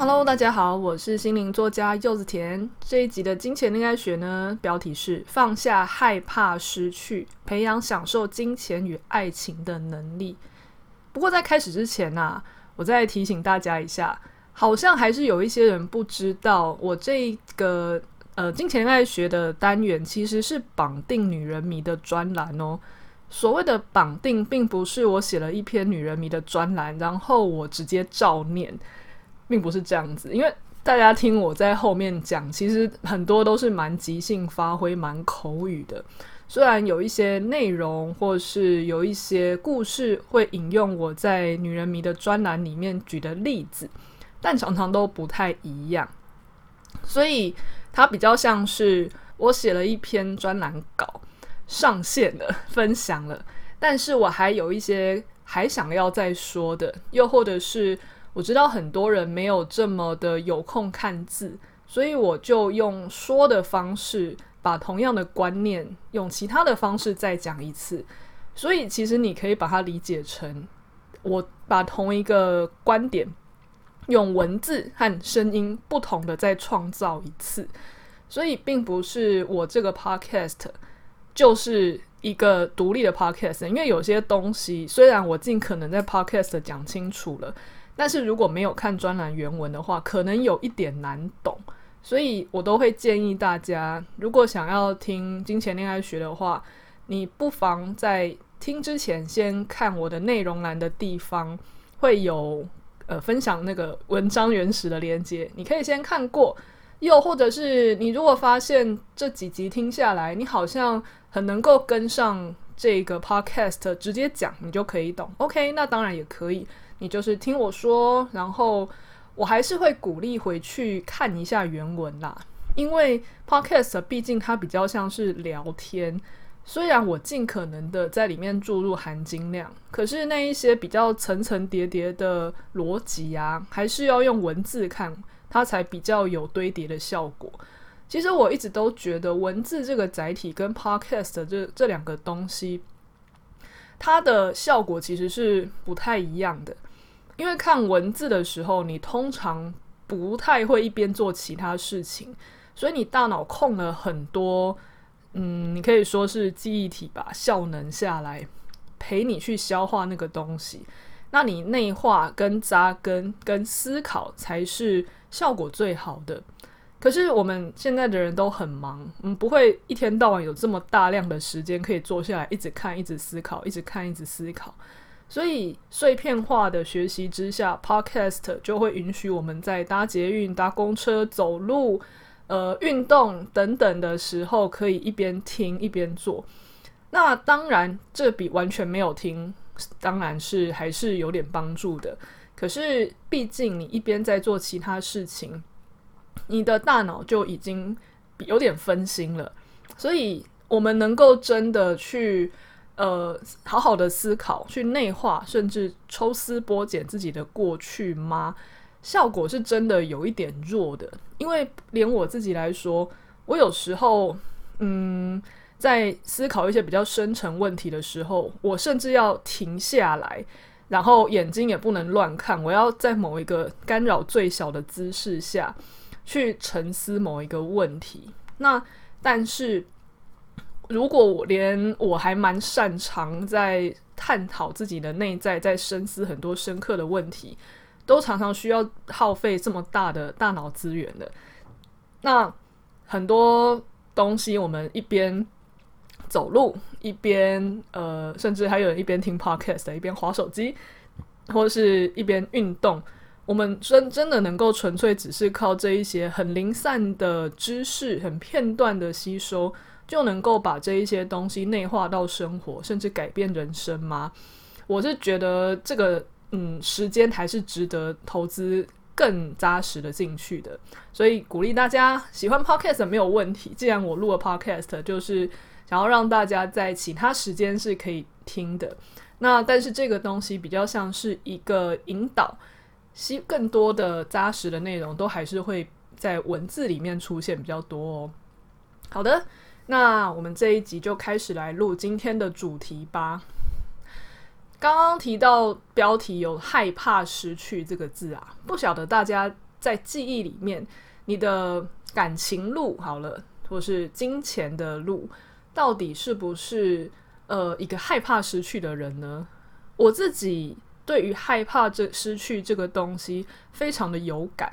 Hello，大家好，我是心灵作家柚子甜。这一集的金钱恋爱学呢，标题是“放下害怕失去，培养享受金钱与爱情的能力”。不过在开始之前呢、啊，我再提醒大家一下。好像还是有一些人不知道，我这个呃金钱恋爱学的单元其实是绑定女人迷的专栏哦。所谓的绑定，并不是我写了一篇女人迷的专栏，然后我直接照念，并不是这样子。因为大家听我在后面讲，其实很多都是蛮即兴发挥、蛮口语的。虽然有一些内容或是有一些故事会引用我在女人迷的专栏里面举的例子。但常常都不太一样，所以它比较像是我写了一篇专栏稿上线了，分享了，但是我还有一些还想要再说的，又或者是我知道很多人没有这么的有空看字，所以我就用说的方式把同样的观念用其他的方式再讲一次，所以其实你可以把它理解成我把同一个观点。用文字和声音不同的再创造一次，所以并不是我这个 podcast 就是一个独立的 podcast，因为有些东西虽然我尽可能在 podcast 讲清楚了，但是如果没有看专栏原文的话，可能有一点难懂，所以我都会建议大家，如果想要听金钱恋爱学的话，你不妨在听之前先看我的内容栏的地方会有。呃，分享那个文章原始的连接，你可以先看过，又或者是你如果发现这几集听下来，你好像很能够跟上这个 podcast，直接讲你就可以懂。OK，那当然也可以，你就是听我说，然后我还是会鼓励回去看一下原文啦，因为 podcast 毕竟它比较像是聊天。虽然我尽可能的在里面注入含金量，可是那一些比较层层叠叠的逻辑啊，还是要用文字看，它才比较有堆叠的效果。其实我一直都觉得文字这个载体跟 podcast 这这两个东西，它的效果其实是不太一样的。因为看文字的时候，你通常不太会一边做其他事情，所以你大脑空了很多。嗯，你可以说是记忆体吧，效能下来陪你去消化那个东西。那你内化跟扎根跟思考才是效果最好的。可是我们现在的人都很忙，嗯，不会一天到晚有这么大量的时间可以坐下来一直看、一直思考、一直看、一直思考。所以碎片化的学习之下，Podcast 就会允许我们在搭捷运、搭公车、走路。呃，运动等等的时候，可以一边听一边做。那当然，这比完全没有听，当然是还是有点帮助的。可是，毕竟你一边在做其他事情，你的大脑就已经有点分心了。所以，我们能够真的去呃好好的思考、去内化，甚至抽丝剥茧自己的过去吗？效果是真的有一点弱的，因为连我自己来说，我有时候，嗯，在思考一些比较深层问题的时候，我甚至要停下来，然后眼睛也不能乱看，我要在某一个干扰最小的姿势下去沉思某一个问题。那但是，如果我连我还蛮擅长在探讨自己的内在，在深思很多深刻的问题。都常常需要耗费这么大的大脑资源的，那很多东西我们一边走路一边呃，甚至还有人一边听 podcast 一边滑手机，或者是一边运动，我们真真的能够纯粹只是靠这一些很零散的知识、很片段的吸收，就能够把这一些东西内化到生活，甚至改变人生吗？我是觉得这个。嗯，时间还是值得投资更扎实的进去的。所以鼓励大家喜欢 podcast 没有问题。既然我录了 podcast，就是想要让大家在其他时间是可以听的。那但是这个东西比较像是一个引导，吸更多的扎实的内容都还是会在文字里面出现比较多哦。好的，那我们这一集就开始来录今天的主题吧。刚刚提到标题有“害怕失去”这个字啊，不晓得大家在记忆里面，你的感情路好了，或是金钱的路，到底是不是呃一个害怕失去的人呢？我自己对于害怕这失去这个东西非常的有感。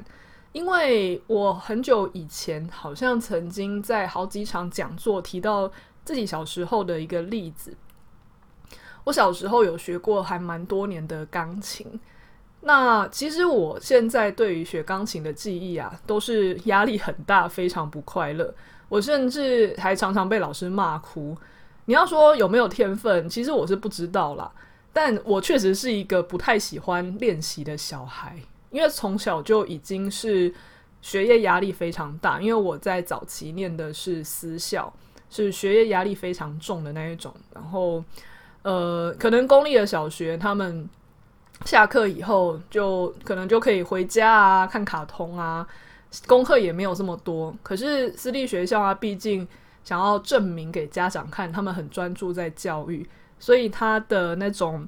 因为我很久以前好像曾经在好几场讲座提到自己小时候的一个例子。我小时候有学过还蛮多年的钢琴，那其实我现在对于学钢琴的记忆啊，都是压力很大，非常不快乐。我甚至还常常被老师骂哭。你要说有没有天分，其实我是不知道啦。但我确实是一个不太喜欢练习的小孩。因为从小就已经是学业压力非常大，因为我在早期念的是私校，是学业压力非常重的那一种。然后，呃，可能公立的小学，他们下课以后就可能就可以回家啊，看卡通啊，功课也没有这么多。可是私立学校啊，毕竟想要证明给家长看，他们很专注在教育，所以他的那种。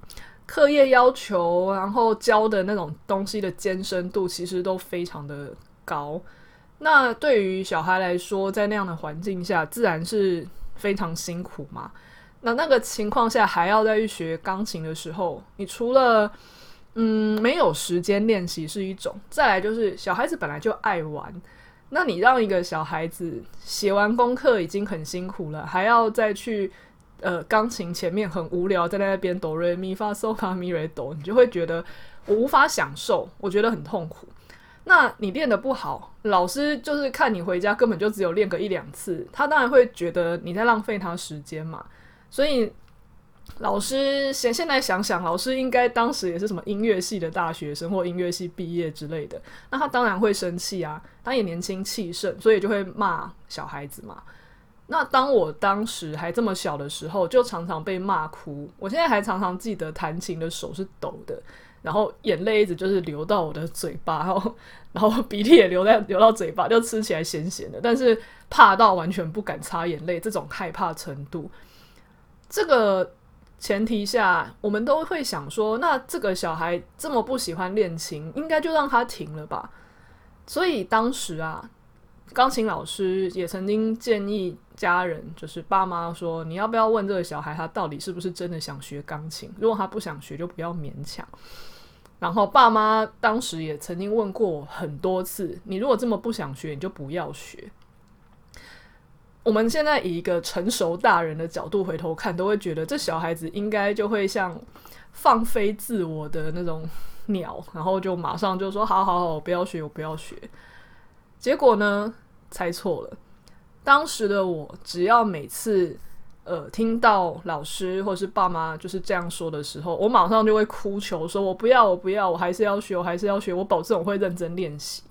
课业要求，然后教的那种东西的艰深度，其实都非常的高。那对于小孩来说，在那样的环境下，自然是非常辛苦嘛。那那个情况下，还要再去学钢琴的时候，你除了嗯没有时间练习是一种，再来就是小孩子本来就爱玩，那你让一个小孩子写完功课已经很辛苦了，还要再去。呃，钢琴前面很无聊，在那边哆瑞咪发嗦发咪瑞哆，你就会觉得我无法享受，我觉得很痛苦。那你练得不好，老师就是看你回家根本就只有练个一两次，他当然会觉得你在浪费他时间嘛。所以老师现现在想想，老师应该当时也是什么音乐系的大学生或音乐系毕业之类的，那他当然会生气啊，他也年轻气盛，所以就会骂小孩子嘛。那当我当时还这么小的时候，就常常被骂哭。我现在还常常记得弹琴的手是抖的，然后眼泪一直就是流到我的嘴巴，然后然后鼻涕也流在流到嘴巴，就吃起来咸咸的。但是怕到完全不敢擦眼泪，这种害怕程度。这个前提下，我们都会想说，那这个小孩这么不喜欢练琴，应该就让他停了吧。所以当时啊，钢琴老师也曾经建议。家人就是爸妈说，你要不要问这个小孩，他到底是不是真的想学钢琴？如果他不想学，就不要勉强。然后爸妈当时也曾经问过我很多次，你如果这么不想学，你就不要学。我们现在以一个成熟大人的角度回头看，都会觉得这小孩子应该就会像放飞自我的那种鸟，然后就马上就说：“好好好，我不要学，我不要学。”结果呢，猜错了。当时的我，只要每次呃听到老师或是爸妈就是这样说的时候，我马上就会哭求说：“我不要，我不要，我还是要学，我还是要学，我保证我会认真练习。”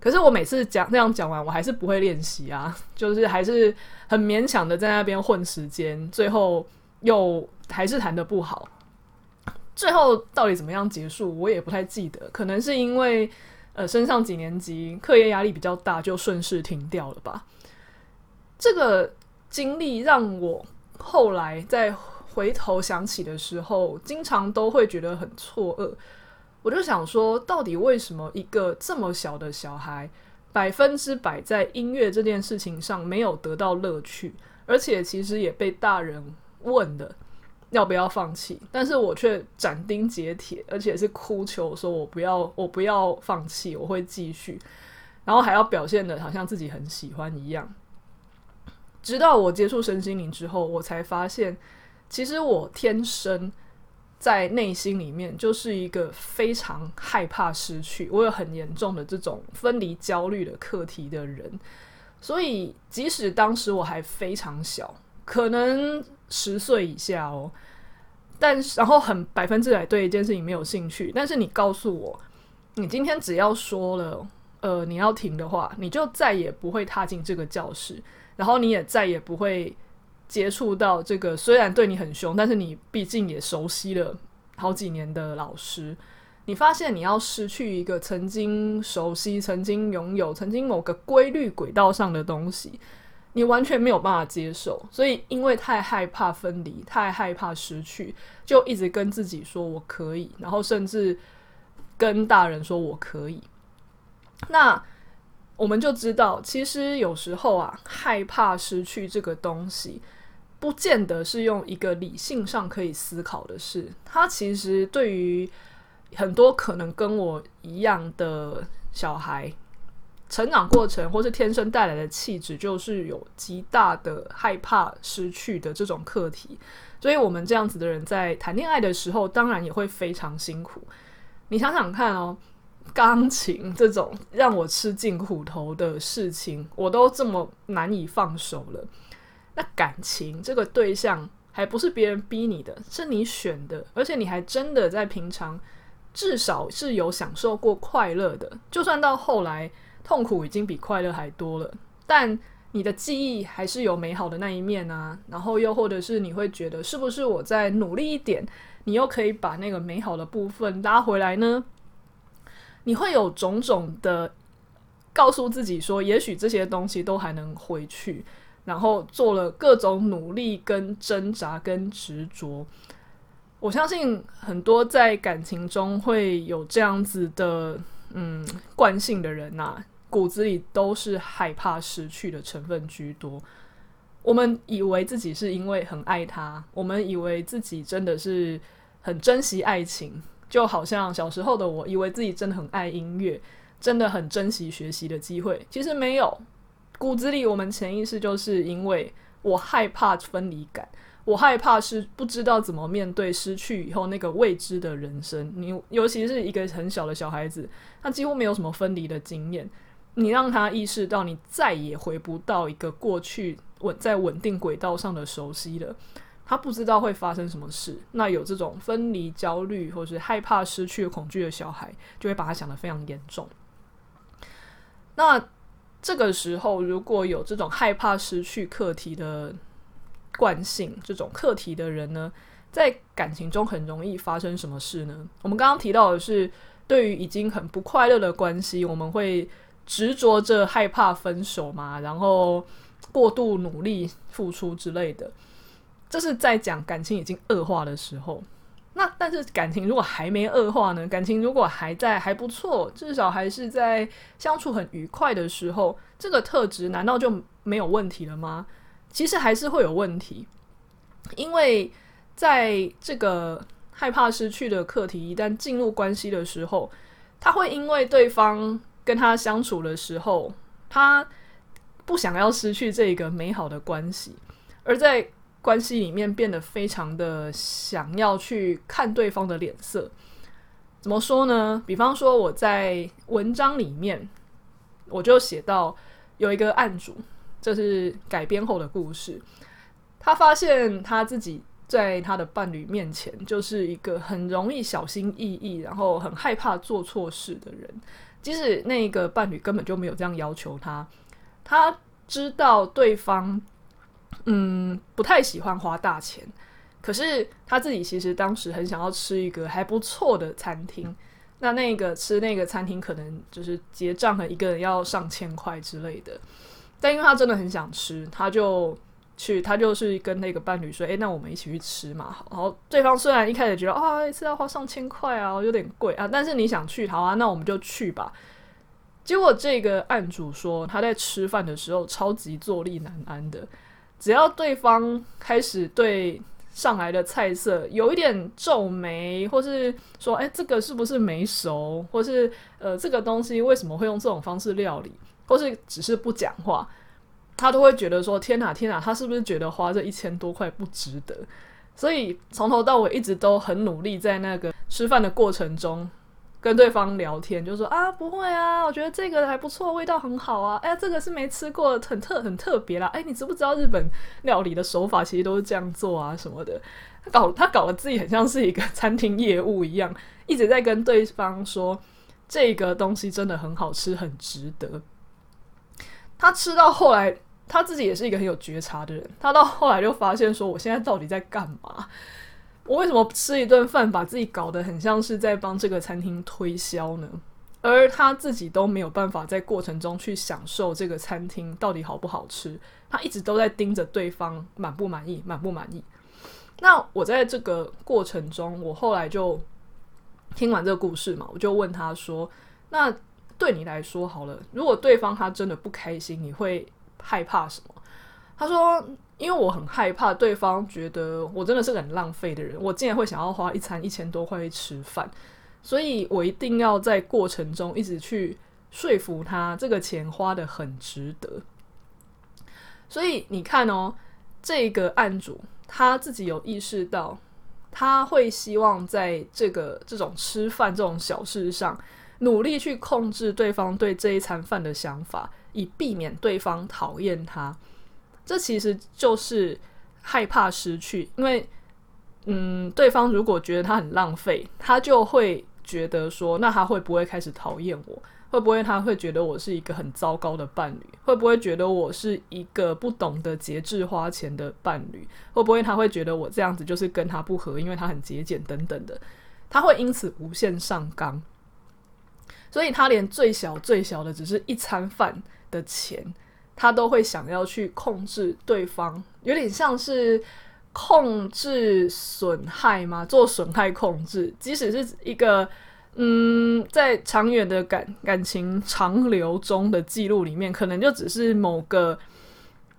可是我每次讲那样讲完，我还是不会练习啊，就是还是很勉强的在那边混时间，最后又还是弹得不好。最后到底怎么样结束，我也不太记得，可能是因为呃升上几年级，课业压力比较大，就顺势停掉了吧。这个经历让我后来再回头想起的时候，经常都会觉得很错愕。我就想说，到底为什么一个这么小的小孩，百分之百在音乐这件事情上没有得到乐趣，而且其实也被大人问的要不要放弃，但是我却斩钉截铁，而且是哭求说我不要，我不要放弃，我会继续，然后还要表现得好像自己很喜欢一样。直到我接触身心灵之后，我才发现，其实我天生在内心里面就是一个非常害怕失去，我有很严重的这种分离焦虑的课题的人。所以，即使当时我还非常小，可能十岁以下哦，但然后很百分之百对一件事情没有兴趣，但是你告诉我，你今天只要说了，呃，你要停的话，你就再也不会踏进这个教室，然后你也再也不会接触到这个虽然对你很凶，但是你毕竟也熟悉了好几年的老师。你发现你要失去一个曾经熟悉、曾经拥有、曾经某个规律轨道上的东西。你完全没有办法接受，所以因为太害怕分离，太害怕失去，就一直跟自己说我可以，然后甚至跟大人说我可以。那我们就知道，其实有时候啊，害怕失去这个东西，不见得是用一个理性上可以思考的事。它其实对于很多可能跟我一样的小孩。成长过程或是天生带来的气质，就是有极大的害怕失去的这种课题，所以我们这样子的人在谈恋爱的时候，当然也会非常辛苦。你想想看哦，钢琴这种让我吃尽苦头的事情，我都这么难以放手了。那感情这个对象，还不是别人逼你的，是你选的，而且你还真的在平常至少是有享受过快乐的，就算到后来。痛苦已经比快乐还多了，但你的记忆还是有美好的那一面啊。然后又或者是你会觉得，是不是我再努力一点，你又可以把那个美好的部分拉回来呢？你会有种种的告诉自己说，也许这些东西都还能回去，然后做了各种努力、跟挣扎、跟执着。我相信很多在感情中会有这样子的嗯惯性的人呐、啊。骨子里都是害怕失去的成分居多。我们以为自己是因为很爱他，我们以为自己真的是很珍惜爱情，就好像小时候的我以为自己真的很爱音乐，真的很珍惜学习的机会。其实没有，骨子里我们潜意识就是因为我害怕分离感，我害怕是不知道怎么面对失去以后那个未知的人生。你尤其是一个很小的小孩子，他几乎没有什么分离的经验。你让他意识到，你再也回不到一个过去稳在稳定轨道上的熟悉了。他不知道会发生什么事。那有这种分离焦虑或是害怕失去恐惧的小孩，就会把他想得非常严重。那这个时候，如果有这种害怕失去课题的惯性，这种课题的人呢，在感情中很容易发生什么事呢？我们刚刚提到的是，对于已经很不快乐的关系，我们会。执着着害怕分手嘛，然后过度努力付出之类的，这是在讲感情已经恶化的时候。那但是感情如果还没恶化呢？感情如果还在还不错，至少还是在相处很愉快的时候，这个特质难道就没有问题了吗？其实还是会有问题，因为在这个害怕失去的课题一旦进入关系的时候，他会因为对方。跟他相处的时候，他不想要失去这个美好的关系，而在关系里面变得非常的想要去看对方的脸色。怎么说呢？比方说我在文章里面，我就写到有一个案主，这是改编后的故事。他发现他自己在他的伴侣面前，就是一个很容易小心翼翼，然后很害怕做错事的人。即使那个伴侣根本就没有这样要求他，他知道对方嗯不太喜欢花大钱，可是他自己其实当时很想要吃一个还不错的餐厅，那那个吃那个餐厅可能就是结账了一个人要上千块之类的，但因为他真的很想吃，他就。去，他就是跟那个伴侣说：“诶，那我们一起去吃嘛。”然后对方虽然一开始觉得啊，一次要花上千块啊，有点贵啊，但是你想去，好啊，那我们就去吧。结果这个案主说，他在吃饭的时候超级坐立难安的，只要对方开始对上来的菜色有一点皱眉，或是说：“诶，这个是不是没熟？”或是呃，这个东西为什么会用这种方式料理？或是只是不讲话。他都会觉得说：“天哪，天哪，他是不是觉得花这一千多块不值得？”所以从头到尾一直都很努力，在那个吃饭的过程中，跟对方聊天，就说啊，不会啊，我觉得这个还不错，味道很好啊。哎，这个是没吃过，很特很特别啦。哎，你知不知道日本料理的手法其实都是这样做啊什么的？他搞他搞得自己很像是一个餐厅业务一样，一直在跟对方说这个东西真的很好吃，很值得。他吃到后来，他自己也是一个很有觉察的人。他到后来就发现说，我现在到底在干嘛？我为什么吃一顿饭，把自己搞得很像是在帮这个餐厅推销呢？而他自己都没有办法在过程中去享受这个餐厅到底好不好吃。他一直都在盯着对方满不满意，满不满意。那我在这个过程中，我后来就听完这个故事嘛，我就问他说：“那对你来说，好了，如果对方他真的不开心，你会害怕什么？”他说。因为我很害怕对方觉得我真的是个很浪费的人，我竟然会想要花一餐一千多块去吃饭，所以我一定要在过程中一直去说服他，这个钱花得很值得。所以你看哦，这个案主他自己有意识到，他会希望在这个这种吃饭这种小事上，努力去控制对方对这一餐饭的想法，以避免对方讨厌他。这其实就是害怕失去，因为，嗯，对方如果觉得他很浪费，他就会觉得说，那他会不会开始讨厌我？会不会他会觉得我是一个很糟糕的伴侣？会不会觉得我是一个不懂得节制花钱的伴侣？会不会他会觉得我这样子就是跟他不合，因为他很节俭等等的？他会因此无限上纲，所以他连最小最小的只是一餐饭的钱。他都会想要去控制对方，有点像是控制损害吗？做损害控制，即使是一个嗯，在长远的感感情长流中的记录里面，可能就只是某个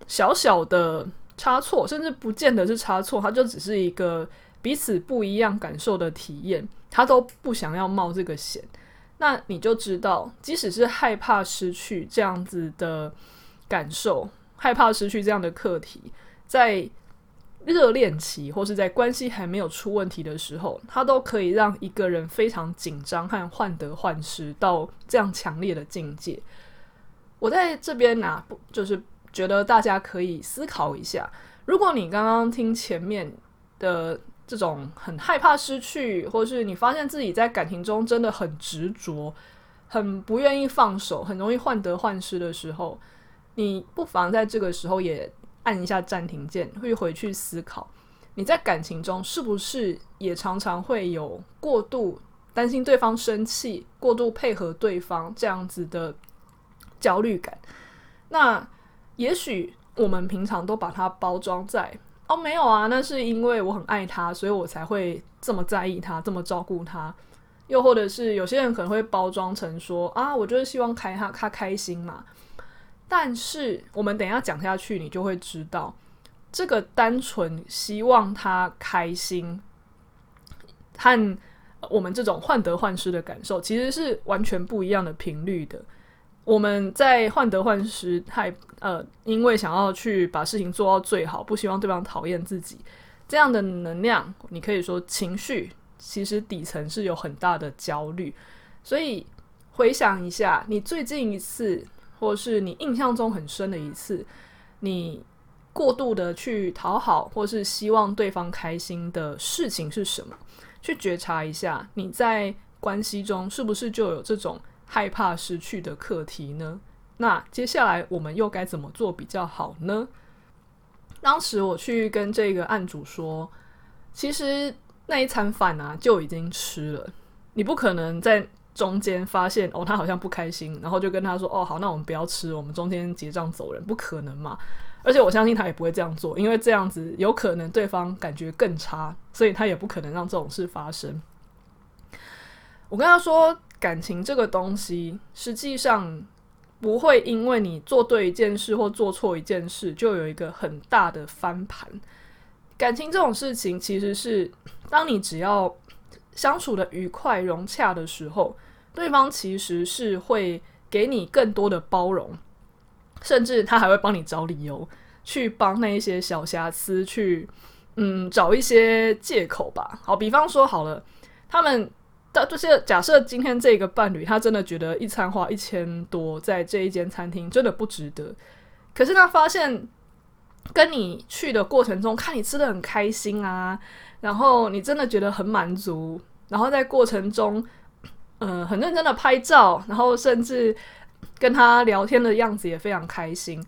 小小的差错，甚至不见得是差错，他就只是一个彼此不一样感受的体验，他都不想要冒这个险。那你就知道，即使是害怕失去这样子的。感受害怕失去这样的课题，在热恋期或是在关系还没有出问题的时候，它都可以让一个人非常紧张和患得患失到这样强烈的境界。我在这边拿、啊，就是觉得大家可以思考一下：如果你刚刚听前面的这种很害怕失去，或是你发现自己在感情中真的很执着、很不愿意放手、很容易患得患失的时候。你不妨在这个时候也按一下暂停键，会回去思考，你在感情中是不是也常常会有过度担心对方生气、过度配合对方这样子的焦虑感？那也许我们平常都把它包装在哦，没有啊，那是因为我很爱他，所以我才会这么在意他，这么照顾他。又或者是有些人可能会包装成说啊，我就是希望开他他开心嘛。但是我们等一下讲下去，你就会知道，这个单纯希望他开心，和我们这种患得患失的感受，其实是完全不一样的频率的。我们在患得患失，太呃，因为想要去把事情做到最好，不希望对方讨厌自己，这样的能量，你可以说情绪，其实底层是有很大的焦虑。所以回想一下，你最近一次。或是你印象中很深的一次，你过度的去讨好，或是希望对方开心的事情是什么？去觉察一下，你在关系中是不是就有这种害怕失去的课题呢？那接下来我们又该怎么做比较好呢？当时我去跟这个案主说，其实那一餐饭啊就已经吃了，你不可能在。中间发现哦，他好像不开心，然后就跟他说：“哦，好，那我们不要吃，我们中间结账走人，不可能嘛。”而且我相信他也不会这样做，因为这样子有可能对方感觉更差，所以他也不可能让这种事发生。我跟他说，感情这个东西实际上不会因为你做对一件事或做错一件事就有一个很大的翻盘。感情这种事情其实是当你只要相处的愉快融洽的时候。对方其实是会给你更多的包容，甚至他还会帮你找理由，去帮那一些小瑕疵去，嗯，找一些借口吧。好，比方说好了，他们到这些假设今天这个伴侣他真的觉得一餐花一千多在这一间餐厅真的不值得，可是他发现跟你去的过程中，看你吃得很开心啊，然后你真的觉得很满足，然后在过程中，嗯、呃，很认真的拍照，然后甚至跟他聊天的样子也非常开心。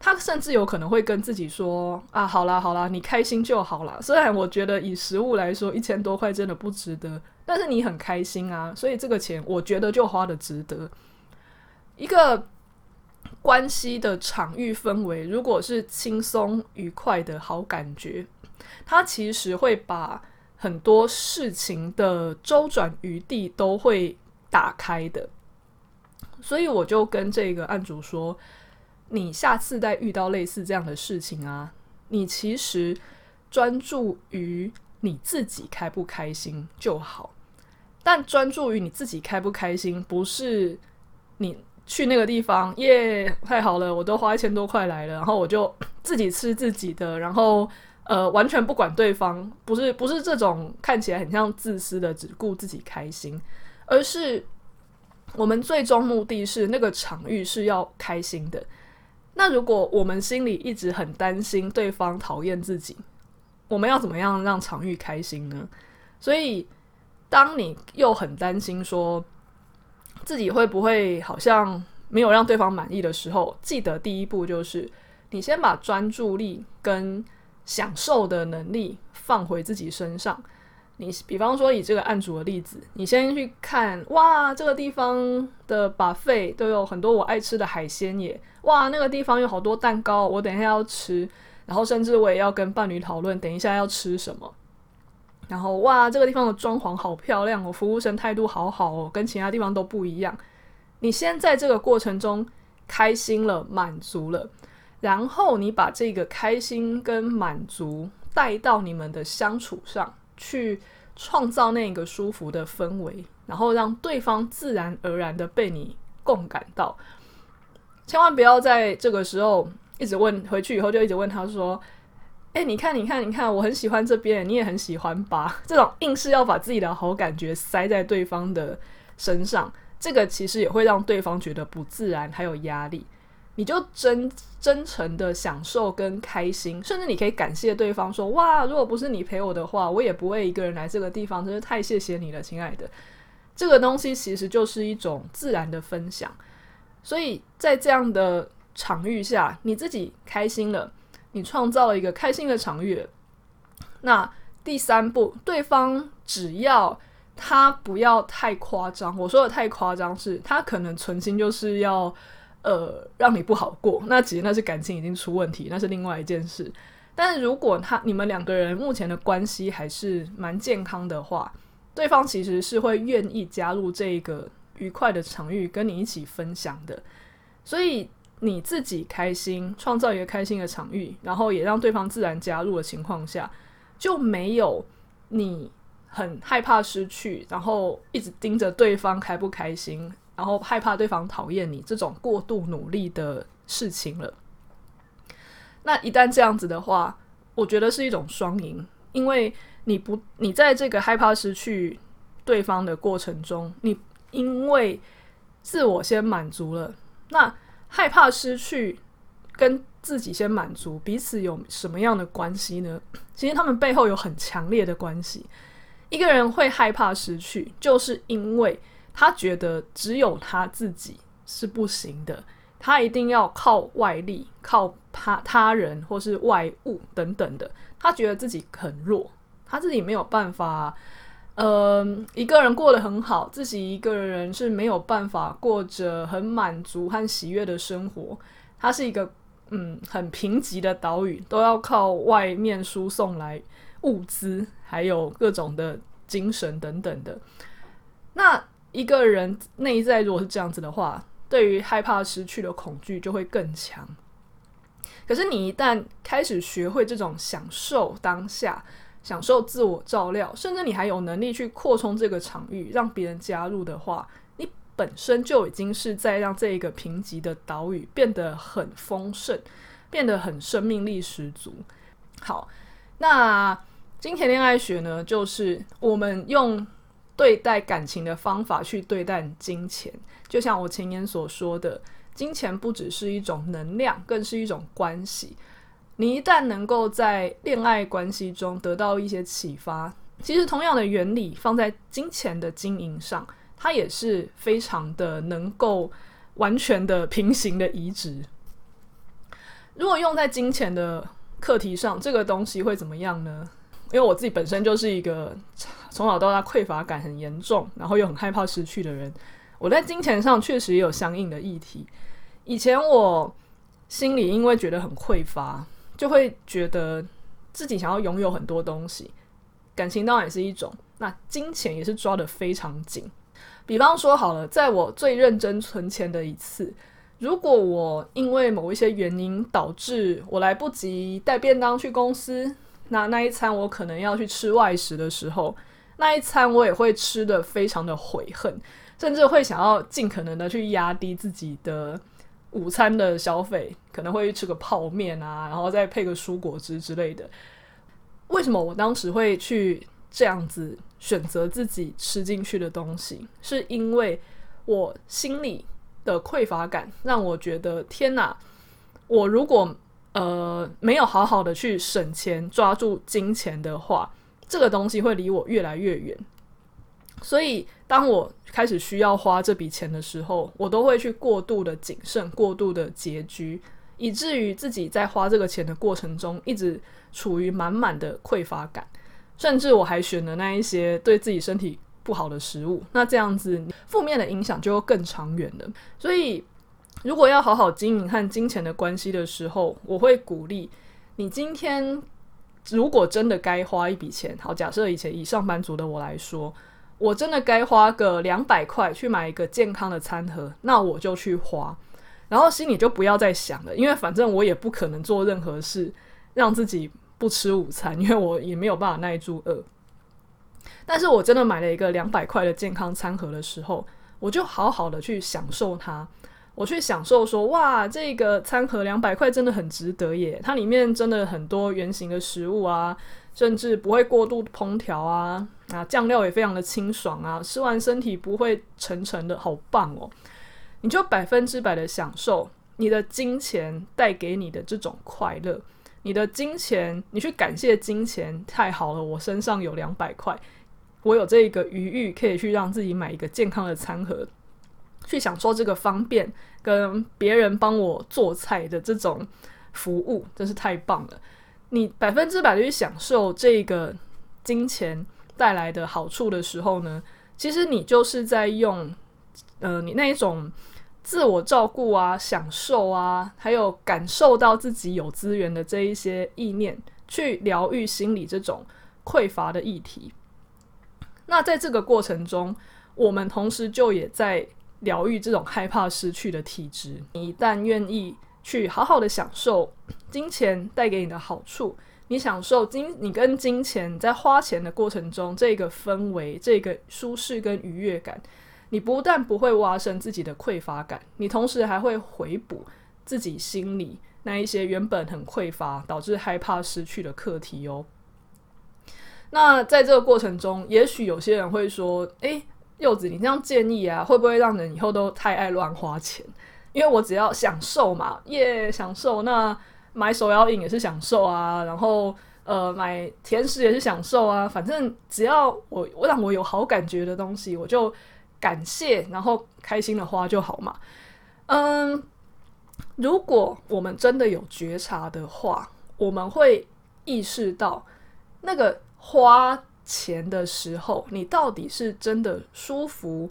他甚至有可能会跟自己说：“啊，好啦好啦，你开心就好啦。虽然我觉得以食物来说，一千多块真的不值得，但是你很开心啊，所以这个钱我觉得就花的值得。一个关系的场域氛围，如果是轻松愉快的好感觉，它其实会把很多事情的周转余地都会打开的。所以我就跟这个案主说。”你下次再遇到类似这样的事情啊，你其实专注于你自己开不开心就好。但专注于你自己开不开心，不是你去那个地方耶，太好了，我都花一千多块来了，然后我就自己吃自己的，然后呃完全不管对方，不是不是这种看起来很像自私的，只顾自己开心，而是我们最终目的是那个场域是要开心的。那如果我们心里一直很担心对方讨厌自己，我们要怎么样让场域开心呢？所以，当你又很担心说自己会不会好像没有让对方满意的时候，记得第一步就是你先把专注力跟享受的能力放回自己身上。你比方说以这个案主的例子，你先去看，哇，这个地方的 buffet 都有很多我爱吃的海鲜耶，哇，那个地方有好多蛋糕，我等一下要吃，然后甚至我也要跟伴侣讨论等一下要吃什么，然后哇，这个地方的装潢好漂亮哦，服务生态度好好哦，跟其他地方都不一样。你先在这个过程中开心了，满足了，然后你把这个开心跟满足带到你们的相处上。去创造那个舒服的氛围，然后让对方自然而然的被你共感到。千万不要在这个时候一直问，回去以后就一直问他说：“诶，你看，你看，你看，我很喜欢这边，你也很喜欢吧？”这种硬是要把自己的好感觉塞在对方的身上，这个其实也会让对方觉得不自然，还有压力。你就真真诚的享受跟开心，甚至你可以感谢对方说：“哇，如果不是你陪我的话，我也不会一个人来这个地方，真是太谢谢你了，亲爱的。”这个东西其实就是一种自然的分享，所以在这样的场域下，你自己开心了，你创造了一个开心的场域。那第三步，对方只要他不要太夸张，我说的太夸张是，他可能存心就是要。呃，让你不好过，那其实那是感情已经出问题，那是另外一件事。但是如果他你们两个人目前的关系还是蛮健康的话，对方其实是会愿意加入这个愉快的场域，跟你一起分享的。所以你自己开心，创造一个开心的场域，然后也让对方自然加入的情况下，就没有你很害怕失去，然后一直盯着对方开不开心。然后害怕对方讨厌你这种过度努力的事情了。那一旦这样子的话，我觉得是一种双赢，因为你不，你在这个害怕失去对方的过程中，你因为自我先满足了，那害怕失去跟自己先满足彼此有什么样的关系呢？其实他们背后有很强烈的关系。一个人会害怕失去，就是因为。他觉得只有他自己是不行的，他一定要靠外力、靠他他人或是外物等等的。他觉得自己很弱，他自己没有办法，呃，一个人过得很好，自己一个人是没有办法过着很满足和喜悦的生活。它是一个嗯很贫瘠的岛屿，都要靠外面输送来物资，还有各种的精神等等的。那。一个人内在如果是这样子的话，对于害怕失去的恐惧就会更强。可是你一旦开始学会这种享受当下、享受自我照料，甚至你还有能力去扩充这个场域，让别人加入的话，你本身就已经是在让这一个贫瘠的岛屿变得很丰盛，变得很生命力十足。好，那金钱恋爱学呢，就是我们用。对待感情的方法去对待金钱。就像我前言所说的，金钱不只是一种能量，更是一种关系。你一旦能够在恋爱关系中得到一些启发，其实同样的原理放在金钱的经营上，它也是非常的能够完全的平行的移植。如果用在金钱的课题上，这个东西会怎么样呢？因为我自己本身就是一个从小到大匮乏感很严重，然后又很害怕失去的人。我在金钱上确实也有相应的议题。以前我心里因为觉得很匮乏，就会觉得自己想要拥有很多东西。感情当然也是一种，那金钱也是抓得非常紧。比方说好了，在我最认真存钱的一次，如果我因为某一些原因导致我来不及带便当去公司。那那一餐我可能要去吃外食的时候，那一餐我也会吃得非常的悔恨，甚至会想要尽可能的去压低自己的午餐的消费，可能会吃个泡面啊，然后再配个蔬果汁之类的。为什么我当时会去这样子选择自己吃进去的东西？是因为我心里的匮乏感让我觉得，天哪，我如果呃，没有好好的去省钱，抓住金钱的话，这个东西会离我越来越远。所以，当我开始需要花这笔钱的时候，我都会去过度的谨慎、过度的拮据，以至于自己在花这个钱的过程中，一直处于满满的匮乏感。甚至我还选了那一些对自己身体不好的食物，那这样子负面的影响就会更长远了。所以，如果要好好经营和金钱的关系的时候，我会鼓励你今天如果真的该花一笔钱，好，假设以前以上班族的我来说，我真的该花个两百块去买一个健康的餐盒，那我就去花，然后心里就不要再想了，因为反正我也不可能做任何事让自己不吃午餐，因为我也没有办法耐住饿。但是我真的买了一个两百块的健康餐盒的时候，我就好好的去享受它。我去享受说，哇，这个餐盒两百块真的很值得耶！它里面真的很多原型的食物啊，甚至不会过度烹调啊，啊，酱料也非常的清爽啊，吃完身体不会沉沉的，好棒哦！你就百分之百的享受你的金钱带给你的这种快乐，你的金钱，你去感谢金钱，太好了，我身上有两百块，我有这个余裕可以去让自己买一个健康的餐盒。去享受这个方便跟别人帮我做菜的这种服务，真是太棒了！你百分之百的去享受这个金钱带来的好处的时候呢，其实你就是在用呃你那一种自我照顾啊、享受啊，还有感受到自己有资源的这一些意念，去疗愈心理这种匮乏的议题。那在这个过程中，我们同时就也在。疗愈这种害怕失去的体质。你一旦愿意去好好的享受金钱带给你的好处，你享受金，你跟金钱在花钱的过程中，这个氛围、这个舒适跟愉悦感，你不但不会挖深自己的匮乏感，你同时还会回补自己心里那一些原本很匮乏导致害怕失去的课题哦。那在这个过程中，也许有些人会说：“诶……柚子，你这样建议啊，会不会让人以后都太爱乱花钱？因为我只要享受嘛，耶，享受。那买手摇饮也是享受啊，然后呃，买甜食也是享受啊。反正只要我我让我有好感觉的东西，我就感谢，然后开心的花就好嘛。嗯，如果我们真的有觉察的话，我们会意识到那个花。钱的时候，你到底是真的舒服、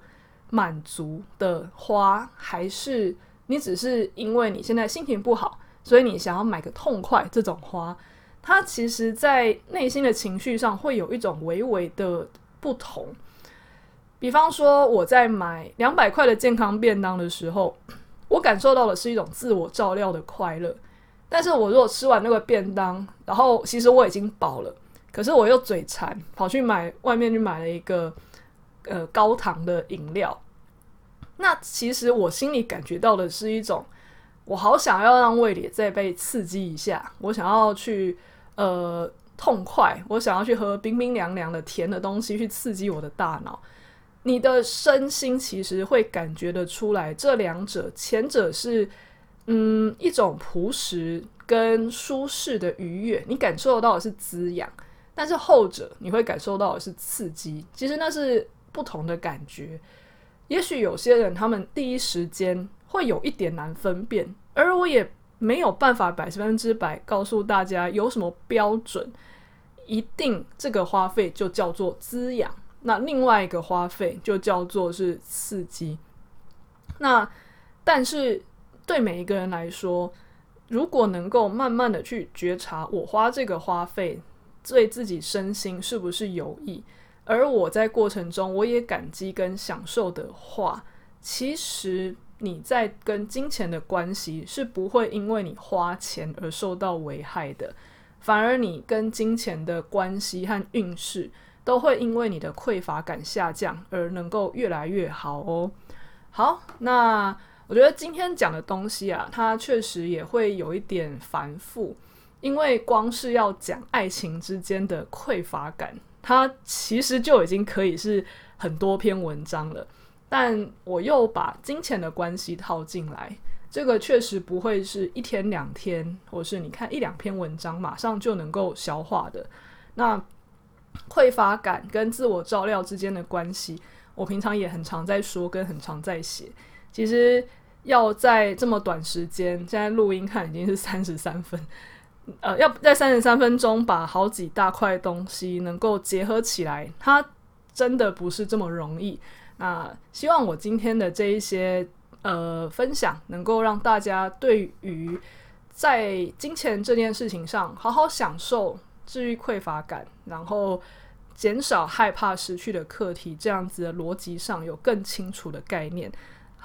满足的花，还是你只是因为你现在心情不好，所以你想要买个痛快？这种花，它其实在内心的情绪上会有一种微微的不同。比方说，我在买两百块的健康便当的时候，我感受到的是一种自我照料的快乐。但是我如果吃完那个便当，然后其实我已经饱了。可是我又嘴馋，跑去买外面去买了一个呃高糖的饮料。那其实我心里感觉到的是一种，我好想要让胃里再被刺激一下，我想要去呃痛快，我想要去喝冰冰凉凉的甜的东西去刺激我的大脑。你的身心其实会感觉得出来，这两者，前者是嗯一种朴实跟舒适的愉悦，你感受到的是滋养；但是后者你会感受到的是刺激。其实那是不同的感觉。也许有些人他们第一时间会有一点难分辨，而我也没有办法百分之百告诉大家有什么标准，一定这个花费就叫做滋养。那另外一个花费就叫做是刺激。那但是对每一个人来说，如果能够慢慢的去觉察我花这个花费对自己身心是不是有益，而我在过程中我也感激跟享受的话，其实你在跟金钱的关系是不会因为你花钱而受到危害的，反而你跟金钱的关系和运势。都会因为你的匮乏感下降而能够越来越好哦。好，那我觉得今天讲的东西啊，它确实也会有一点繁复，因为光是要讲爱情之间的匮乏感，它其实就已经可以是很多篇文章了。但我又把金钱的关系套进来，这个确实不会是一天两天，或是你看一两篇文章马上就能够消化的。那匮乏感跟自我照料之间的关系，我平常也很常在说，跟很常在写。其实要在这么短时间，现在录音看已经是三十三分，呃，要在三十三分钟把好几大块东西能够结合起来，它真的不是这么容易。那希望我今天的这一些呃分享，能够让大家对于在金钱这件事情上好好享受。治愈匮乏感，然后减少害怕失去的课题，这样子的逻辑上有更清楚的概念。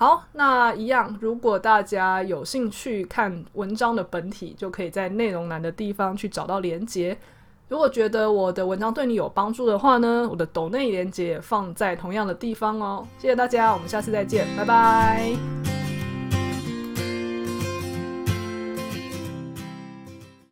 好，那一样，如果大家有兴趣看文章的本体，就可以在内容栏的地方去找到连接。如果觉得我的文章对你有帮助的话呢，我的抖内连接放在同样的地方哦。谢谢大家，我们下次再见，拜拜。